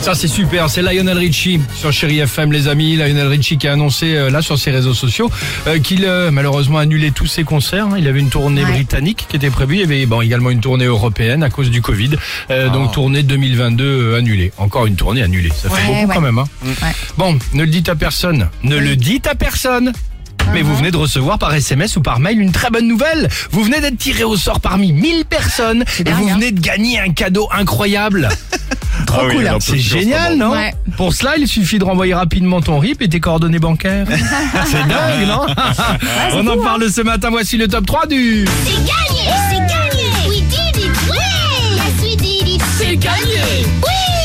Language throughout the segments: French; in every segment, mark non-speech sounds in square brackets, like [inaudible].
Ça c'est super, c'est Lionel Richie sur Chéri FM les amis. Lionel Richie qui a annoncé euh, là sur ses réseaux sociaux euh, qu'il euh, malheureusement a annulé tous ses concerts. hein. Il avait une tournée Ouais. britannique qui était prévue, il y avait bon, également une tournée européenne à cause du Covid. Euh, Donc tournée 2022 euh, annulée. Encore une tournée annulée, ça fait Ouais, beaucoup ouais. quand même. Hein. Ouais. Bon, ne le dites à personne. Ne le dites à personne. Mais vous venez de recevoir par SMS ou par mail une très bonne nouvelle. Vous venez d'être tiré au sort parmi 1000 personnes et vous hein. venez de gagner un cadeau incroyable. [laughs] Trop cool. hein. C'est génial, non Ouais. Pour cela, il suffit de renvoyer rapidement ton RIP et tes coordonnées bancaires. [laughs] C'est dingue, non [laughs] On en parle ce matin. Voici le top 3 du... C'est gagné, c'est gagné. We did it. Ouais. C'est gagné. Oui.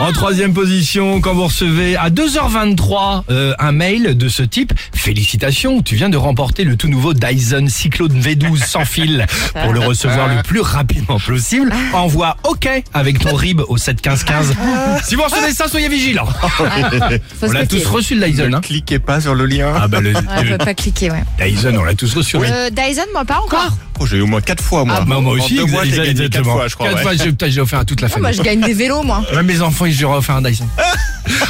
En troisième position, quand vous recevez à 2h23 euh, un mail de ce type, félicitations, tu viens de remporter le tout nouveau Dyson Cyclone V12 sans fil. Pour le recevoir le plus rapidement possible, envoie OK avec ton RIB au 71515. Si vous recevez ça, soyez vigilants. Faut On l'a tous reçu le Dyson. Hein Cliquez pas sur le lien. ah bah le, Ouais, on le peut pas cliquer, ouais. Dyson, on l'a tous reçu. oui. Euh, Dyson, moi pas encore. Oh, j'ai eu au moins 4 fois moi. Ah, bah, moi En aussi, deux mois, j'ai gagné exactement. 4 fois, je crois. Ouais. fois, j'ai- offert à toute la Ah, moi, famille. je gagne des vélos, moi. Même mes enfants, ils leur offert un Dyson. [laughs]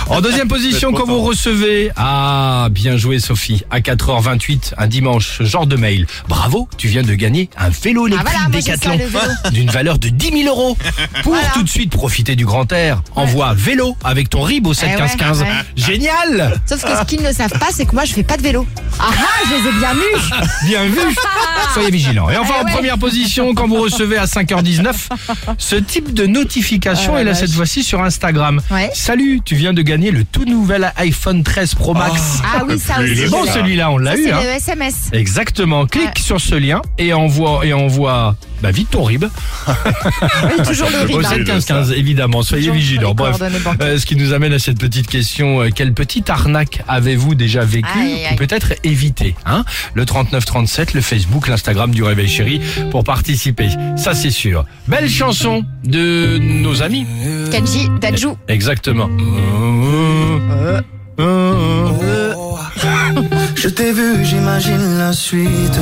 En deuxième position, quand vous recevez, ah, bien joué Sophie, à 4h28, un dimanche, ce genre de mail. Bravo, tu viens de gagner un vélo Ah électrique voilà, le vélo. [laughs] d'une valeur de 10 000 euros. [laughs] Pour Voilà. tout de suite profiter du grand air, envoie vélo avec ton RIB au 71515. Eh ouais, ouais. Génial Sauf que ce qu'ils ne savent pas, c'est que moi, je fais pas de vélo. Ah ah, je les ai bien mus. [laughs] Bien vu [laughs] Soyez vigilants. Et enfin, Eh en première position, quand vous recevez à 5h19, ce type de notification la est là vache. cette fois-ci sur Instagram. Ouais. Salut, tu viens de gagner le tout nouvel iPhone 13 Pro Max. Ah oui, ça aussi. Il est bon celui-là, on l'a Ça, eu. c'est Hein. le SMS. Exactement. Clique Ouais. sur ce lien et envoie et envoie bah, vite ton RIB Oui, toujours le au RIB. hein. 71515 évidemment. Soyez vigilants. Bref, euh, ce qui nous amène à cette petite question euh, quelle petite arnaque avez-vous déjà vécu Aïe, aïe, aïe. ou peut-être évité hein? Le 3937, le Facebook, l'Instagram du Réveil Chéri pour participer. Ça c'est sûr. Belle chanson de nos amis. Kenji, Dajou. Exactement. Je t'ai vu, j'imagine la suite.